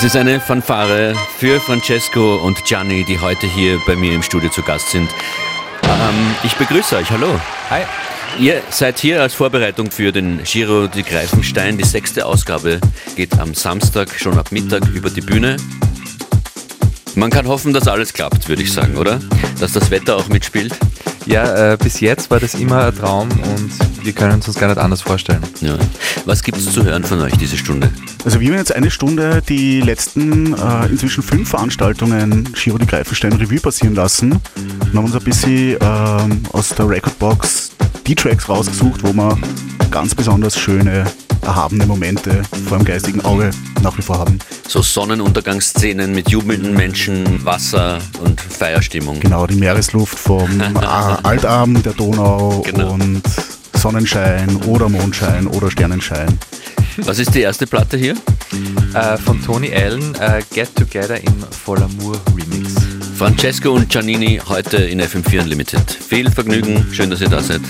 Das ist eine Fanfare für Francesco und Gianni, die heute hier bei mir im Studio zu Gast sind. Ähm, ich begrüße euch, hallo. Hi. Ihr seid hier als Vorbereitung für den Giro di Greifenstein. Die sechste Ausgabe geht am Samstag schon ab Mittag über die Bühne. Man kann hoffen, dass alles klappt, würde ich sagen, oder? Dass das Wetter auch mitspielt. Ja, äh, bis jetzt war das immer ein Traum und wir können uns das gar nicht anders vorstellen. Ja. Was gibt es zu hören von euch diese Stunde? Also wir haben jetzt eine Stunde die letzten äh, inzwischen fünf Veranstaltungen Giro die Greifenstein Revue passieren lassen und haben uns ein bisschen ähm, aus der Recordbox die Tracks rausgesucht, wo wir ganz besonders schöne, erhabene Momente vor dem geistigen Auge nach wie vor haben. So Sonnenuntergangsszenen mit jubelnden Menschen, Wasser und Feierstimmung. Genau, die Meeresluft vom äh, Altarm der Donau Genau. und Sonnenschein oder Mondschein oder Sternenschein. Was ist die erste Platte hier? Äh, von Tony Allen, äh, Get Together im Volamour Remix. Francesco und Giannini heute in FM4 Unlimited. Viel Vergnügen, schön, dass ihr da seid.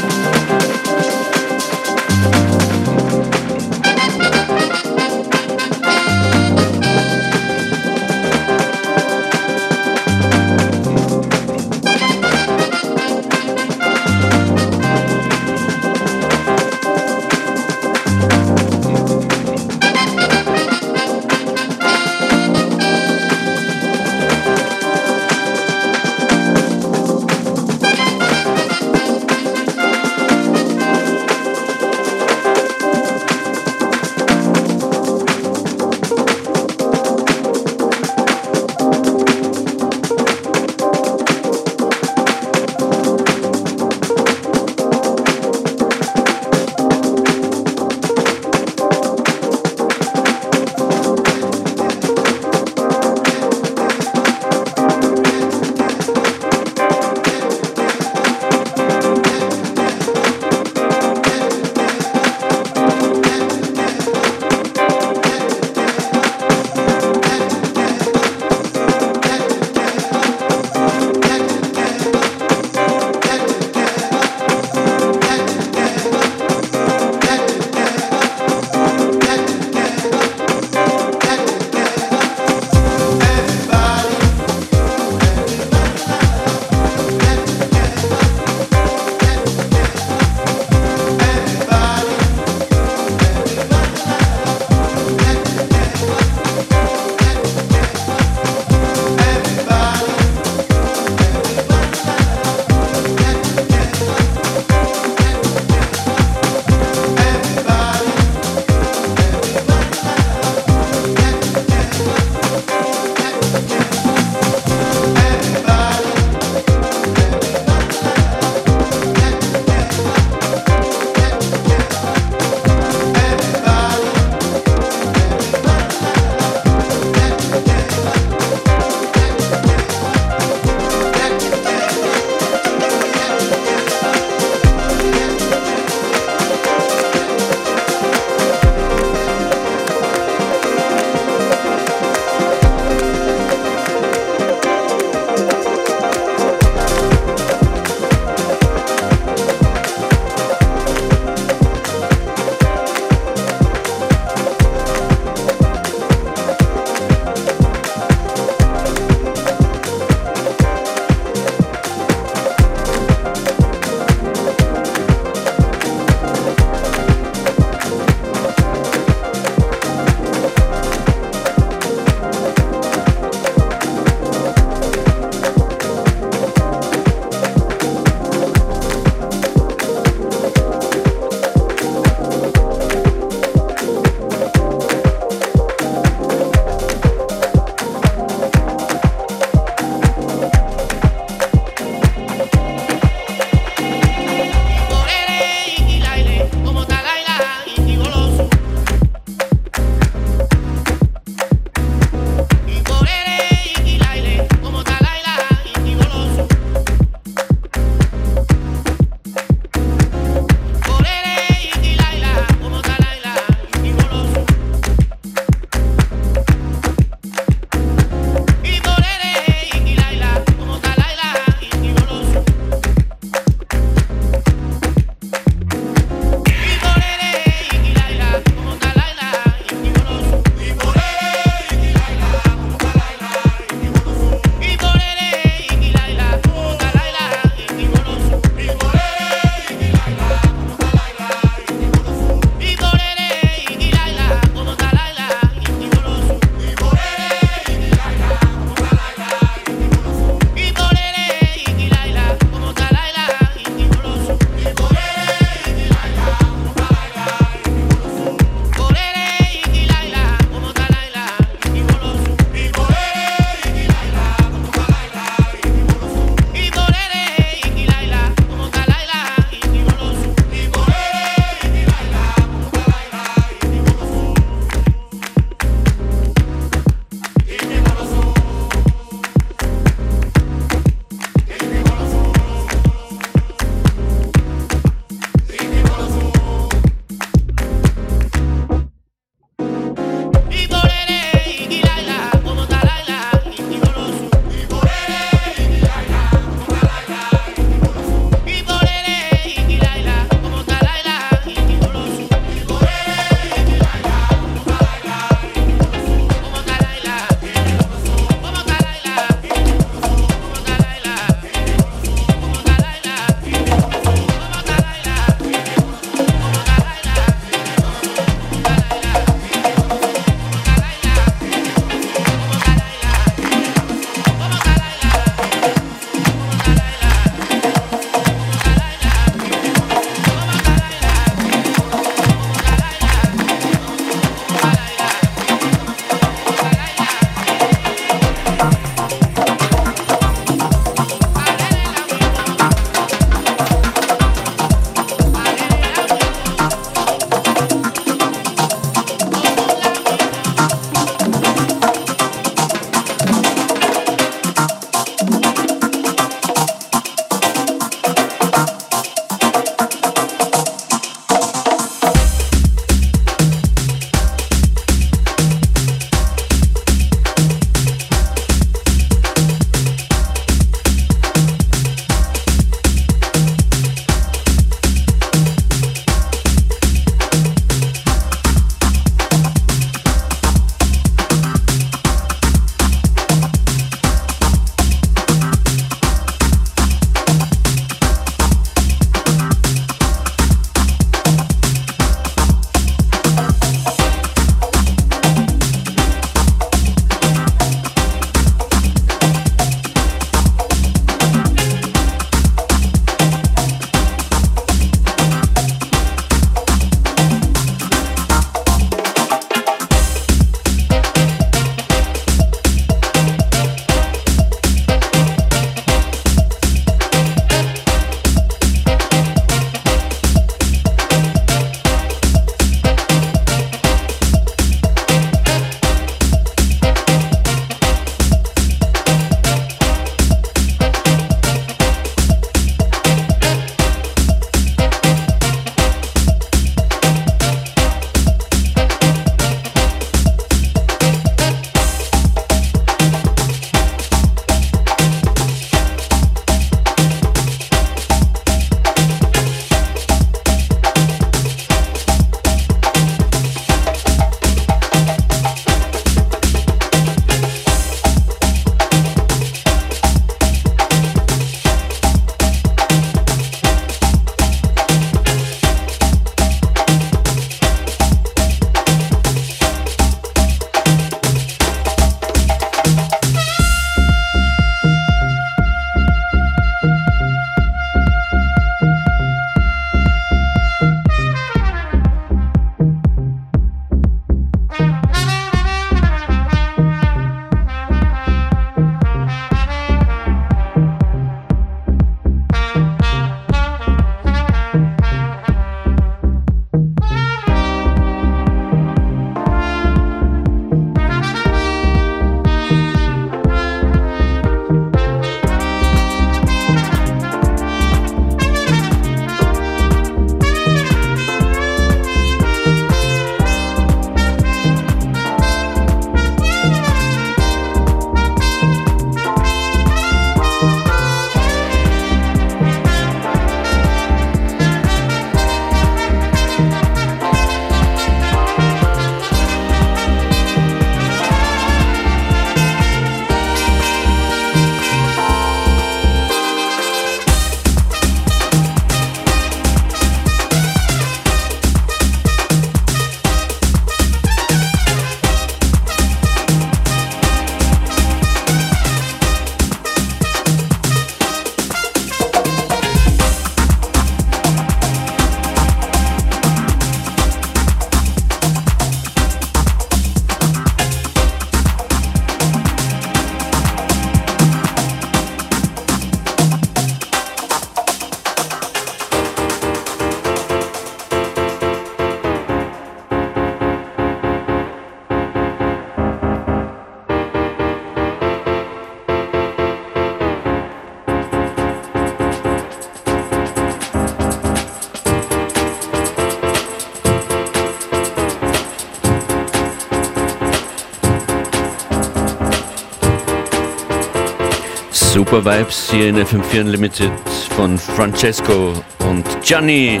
Super Vibes hier in FM4 Unlimited von Francesco und Gianni.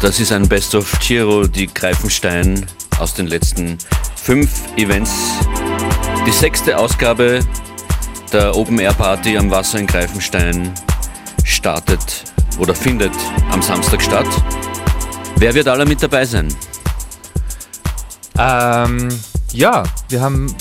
Das ist ein Best of Giro, die Greifenstein aus den letzten fünf Events. Die sechste Ausgabe der Open Air Party am Wasser in Greifenstein startet oder findet am Samstag statt. Wer wird alle mit dabei sein? Ähm, ja, wir haben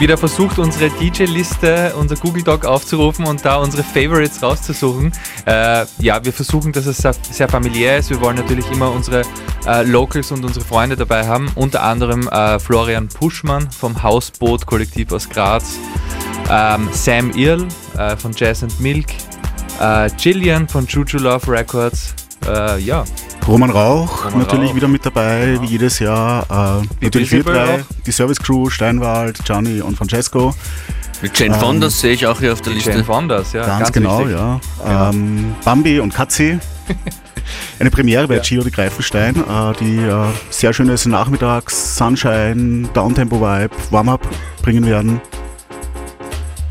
wieder versucht, unsere DJ-Liste, unser Google Doc aufzurufen und da unsere Favorites rauszusuchen. Äh, ja, wir versuchen, dass es sehr, familiär ist. Wir wollen natürlich immer unsere äh, Locals und unsere Freunde dabei haben. Unter anderem äh, Florian Puschmann vom Hausboot-Kollektiv aus Graz, ähm, Sam Earl äh, von Jazz and Milk, äh, Gillian von Juju Love Records. Äh, ja, Roman Rauch Roman natürlich Rauch. wieder mit dabei, ja. wie jedes Jahr. Äh, natürlich wir drei, die Service Crew, Steinwald, Gianni und Francesco. Mit Jane ähm, Fondas sehe ich auch hier auf der Liste. Jane Fondas, ja. Ganz, ganz genau, wichtig. ja. ja. Ähm, Bambi und Katzi. Eine Premiere bei ja. Giro de Greifenstein, äh, die äh, sehr schönes Nachmittags, Sunshine, Downtempo-Vibe, Warm-Up bringen werden.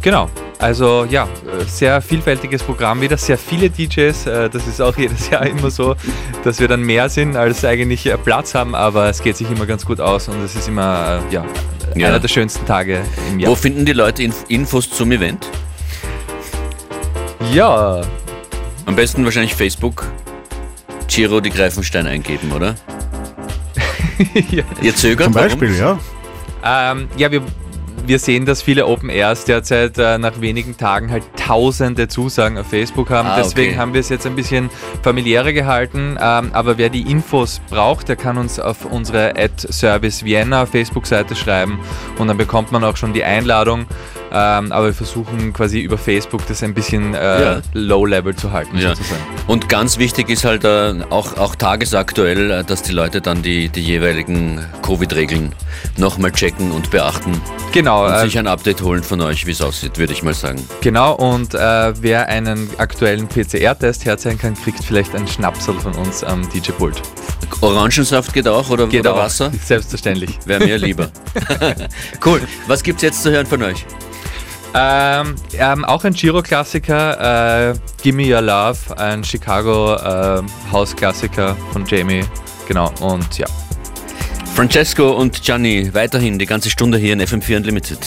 Genau, also ja, sehr vielfältiges Programm wieder, sehr viele DJs. Äh, das ist auch jedes Jahr immer so, dass wir dann mehr sind, als eigentlich äh, Platz haben, aber es geht sich immer ganz gut aus und es ist immer äh, ja, ja. einer der schönsten Tage im Jahr. Wo finden die Leute Infos zum Event? Ja. Am besten wahrscheinlich Facebook. Giro die Greifenstein eingeben, oder? ja. Ihr zögert? Zum Beispiel, warum? ja. Ähm, ja, wir wir sehen, dass viele Open Airs derzeit äh, nach wenigen Tagen halt tausende Zusagen auf Facebook haben. Ah, Deswegen okay. haben wir es jetzt ein bisschen familiärer gehalten. Ähm, aber wer die Infos braucht, der kann uns auf unsere Ad Service Vienna Facebook-Seite schreiben und dann bekommt man auch schon die Einladung. Ähm, aber wir versuchen quasi über Facebook das ein bisschen äh, ja. low-level zu halten, ja. sozusagen. Und ganz wichtig ist halt äh, auch, auch tagesaktuell, äh, dass die Leute dann die, die jeweiligen Covid-Regeln nochmal checken und beachten. Genau. Und sich äh, ein Update holen von euch, wie es aussieht, würde ich mal sagen. Genau, und äh, wer einen aktuellen PCR-Test herzeigen kann, kriegt vielleicht einen Schnapsel von uns am DJ-Pult. Orangensaft geht auch oder, geht oder auch. Wasser? Selbstverständlich. Wäre mir lieber. cool. Was gibt es jetzt zu hören von euch? Ähm, ähm, auch ein Giro-Klassiker, äh, Gimme Your Love, ein Chicago äh, von Jamie. Genau, und ja. Francesco und Gianni, weiterhin die ganze Stunde hier in FM4 Unlimited.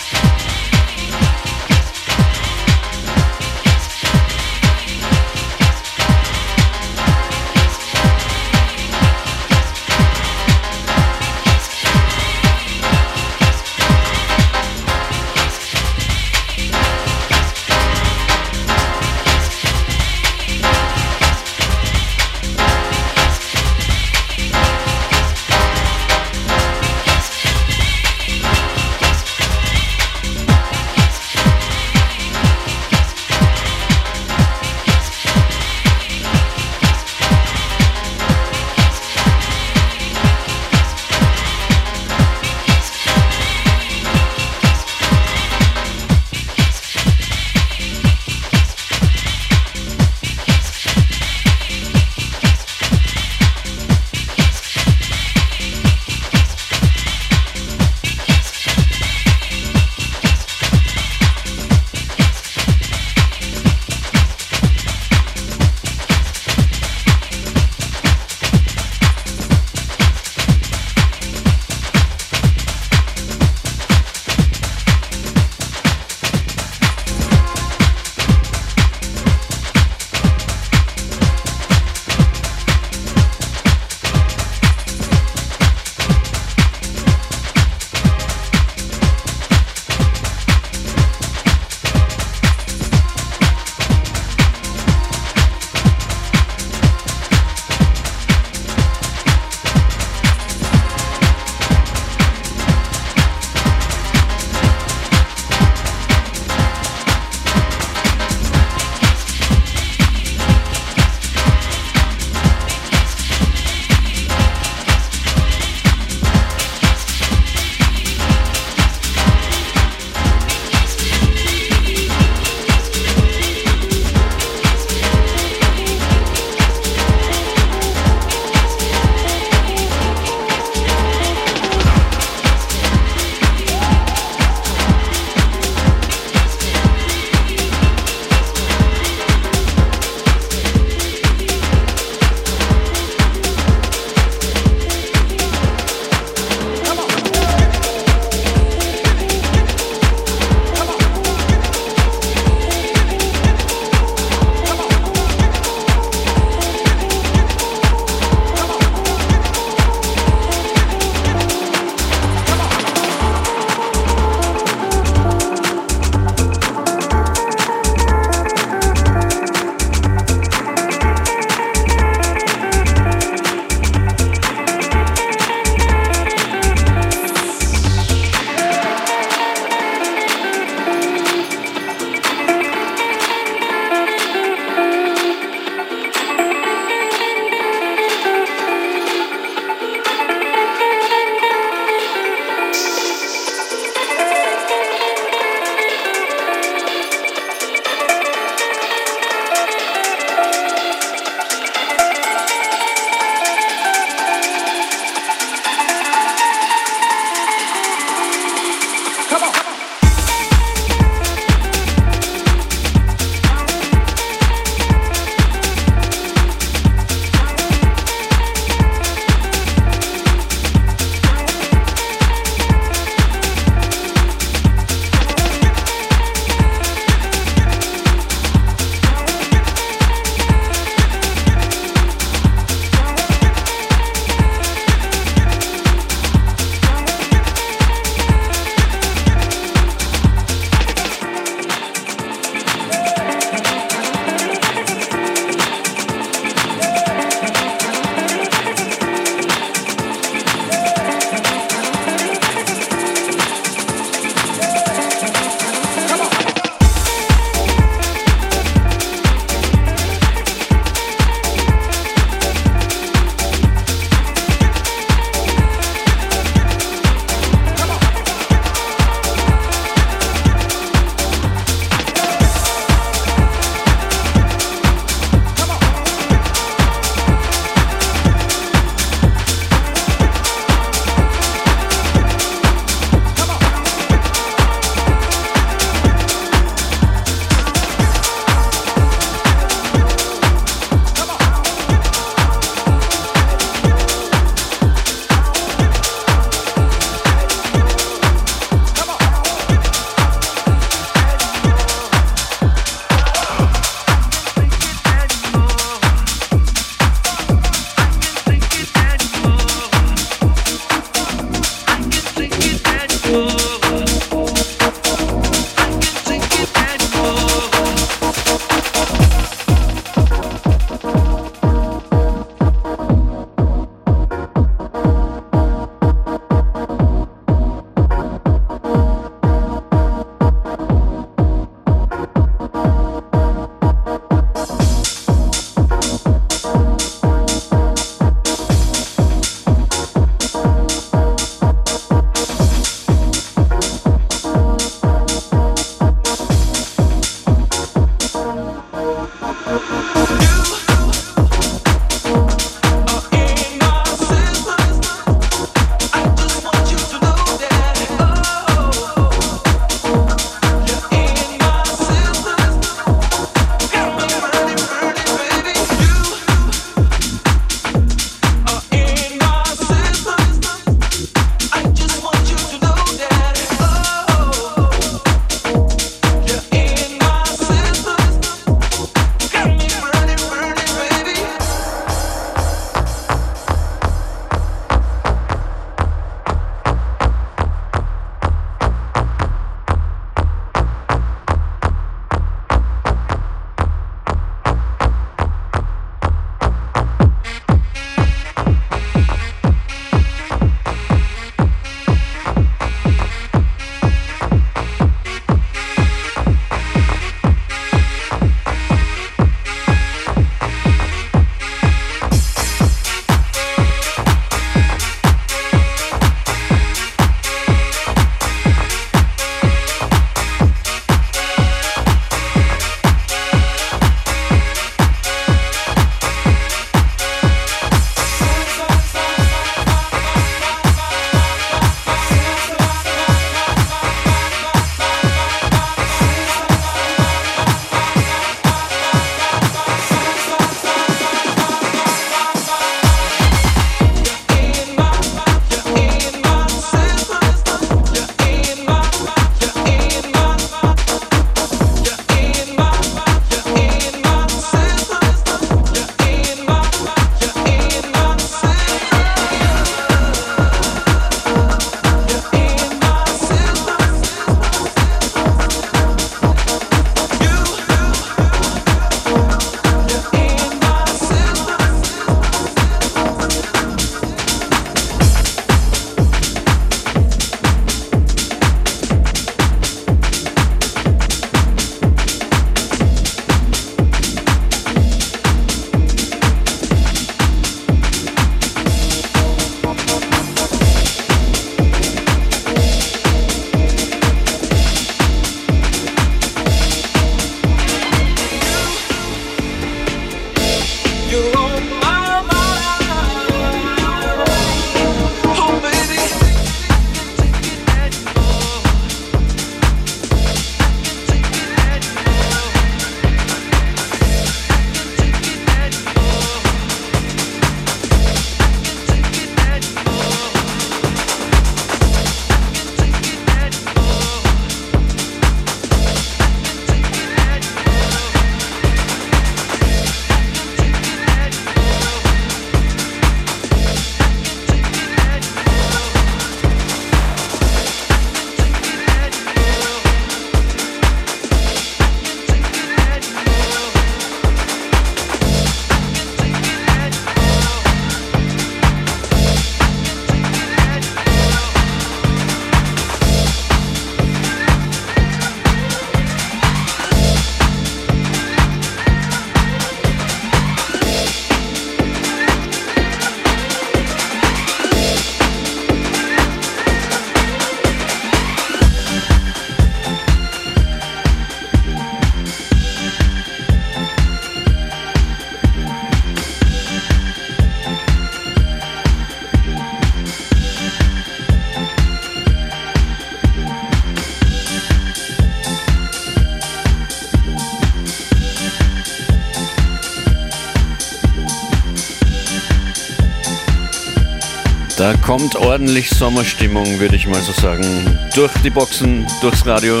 Kommt ordentlich Sommerstimmung, würde ich mal so sagen. Durch die Boxen, durchs Radio.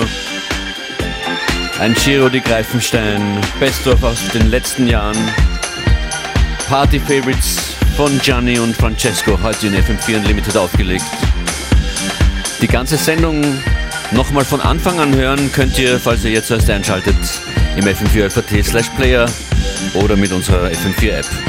Ein Giro die Greifenstein, Bestorf aus den letzten Jahren. Party Favorites von Gianni und Francesco, heute in FM4 Unlimited aufgelegt. Die ganze Sendung nochmal von Anfang an hören könnt ihr, falls ihr jetzt erst einschaltet, im FM4 FAT slash Player oder mit unserer FM4 App.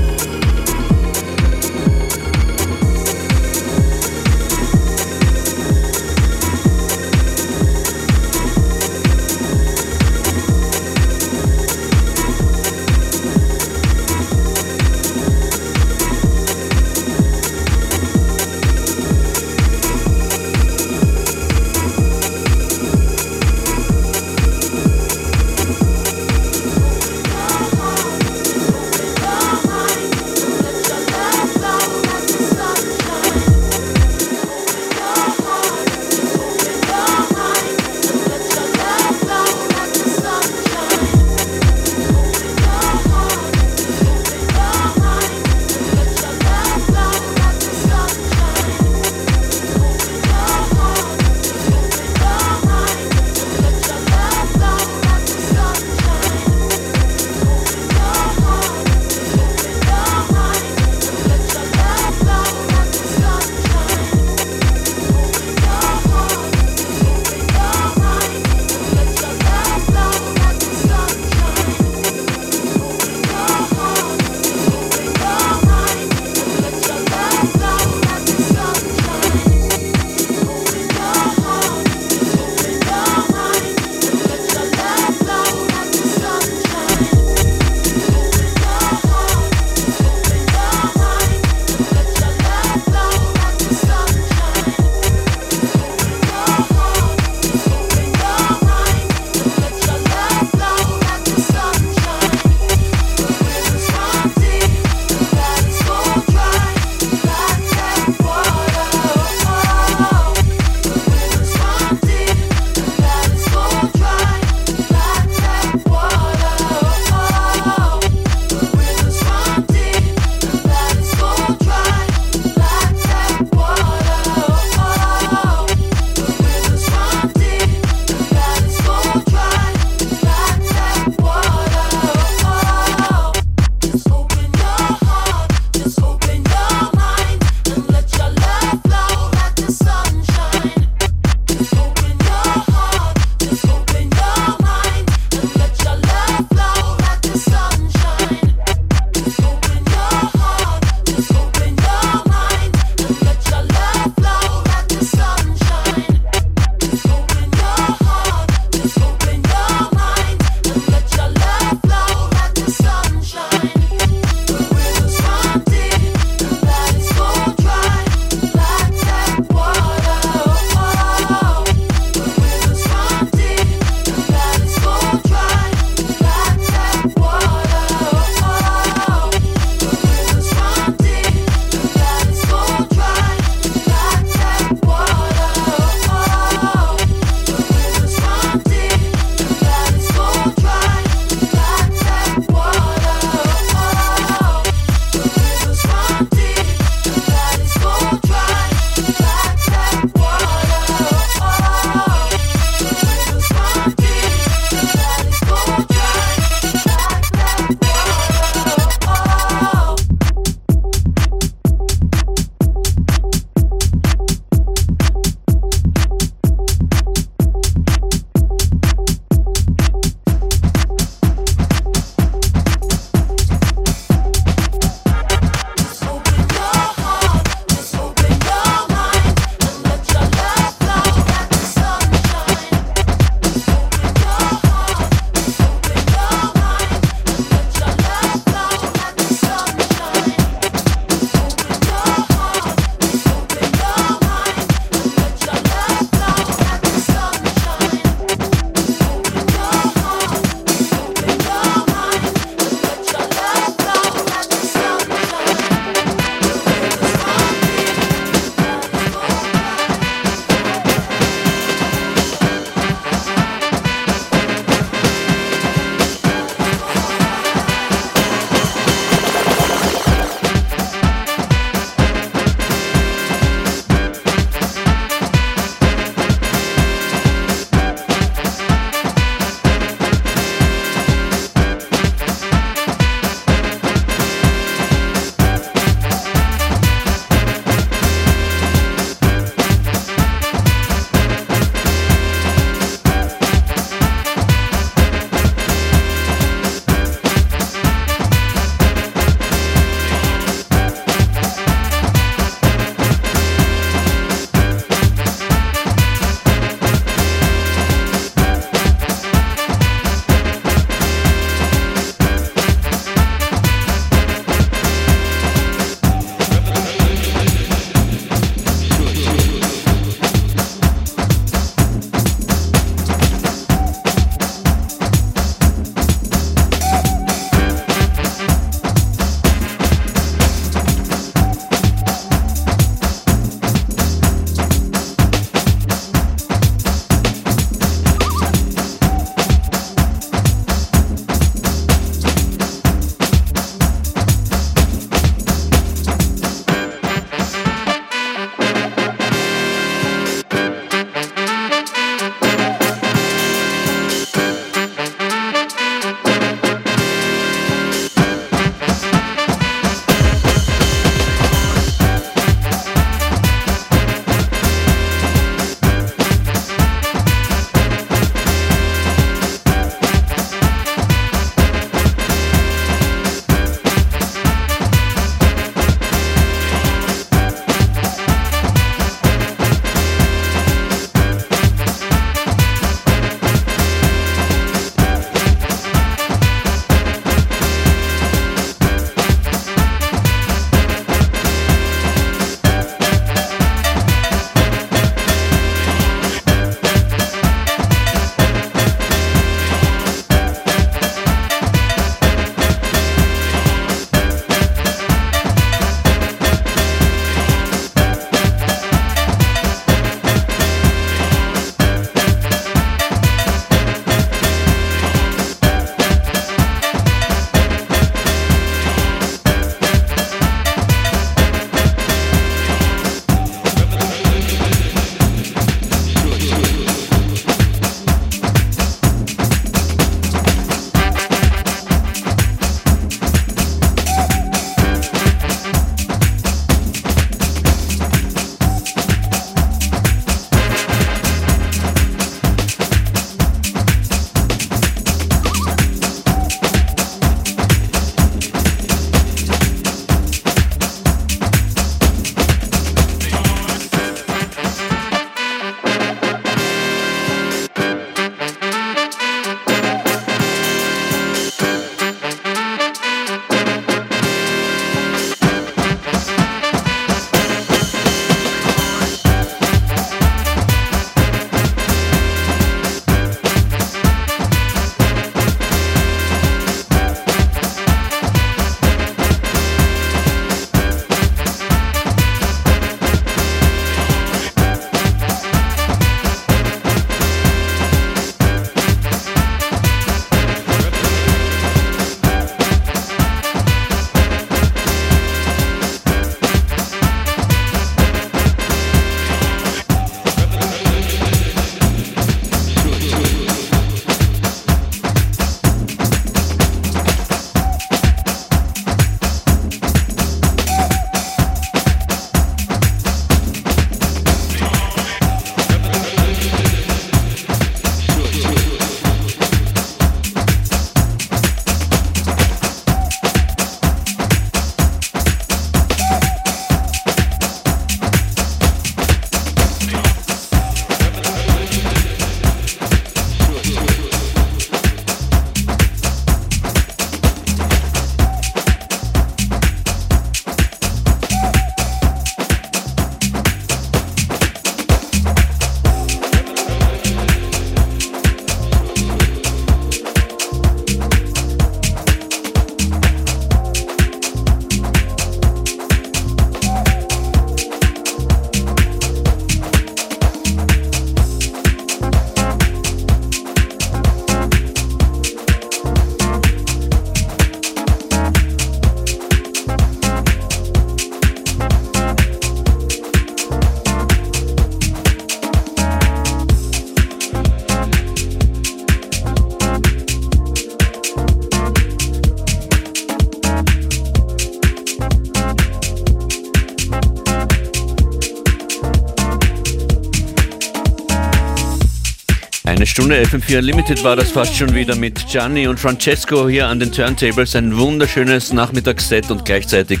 Eine Stunde FM4 Unlimited war das fast schon wieder mit Gianni und Francesco hier an den Turntables. Ein wunderschönes Nachmittagsset und gleichzeitig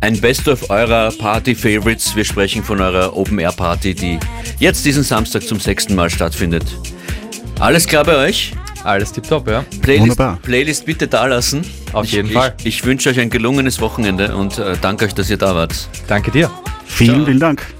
ein Best of eurer Party-Favorites. Wir sprechen von eurer Open-Air-Party, die jetzt diesen Samstag zum sechsten Mal stattfindet. Alles klar bei euch? Alles tipptopp, ja. Playlist, Wunderbar. Playlist bitte da lassen. Auf ich, jeden ich, Fall. Ich wünsche euch ein gelungenes Wochenende und äh, danke euch, dass ihr da wart. Danke dir. Vielen, Ciao. vielen Dank.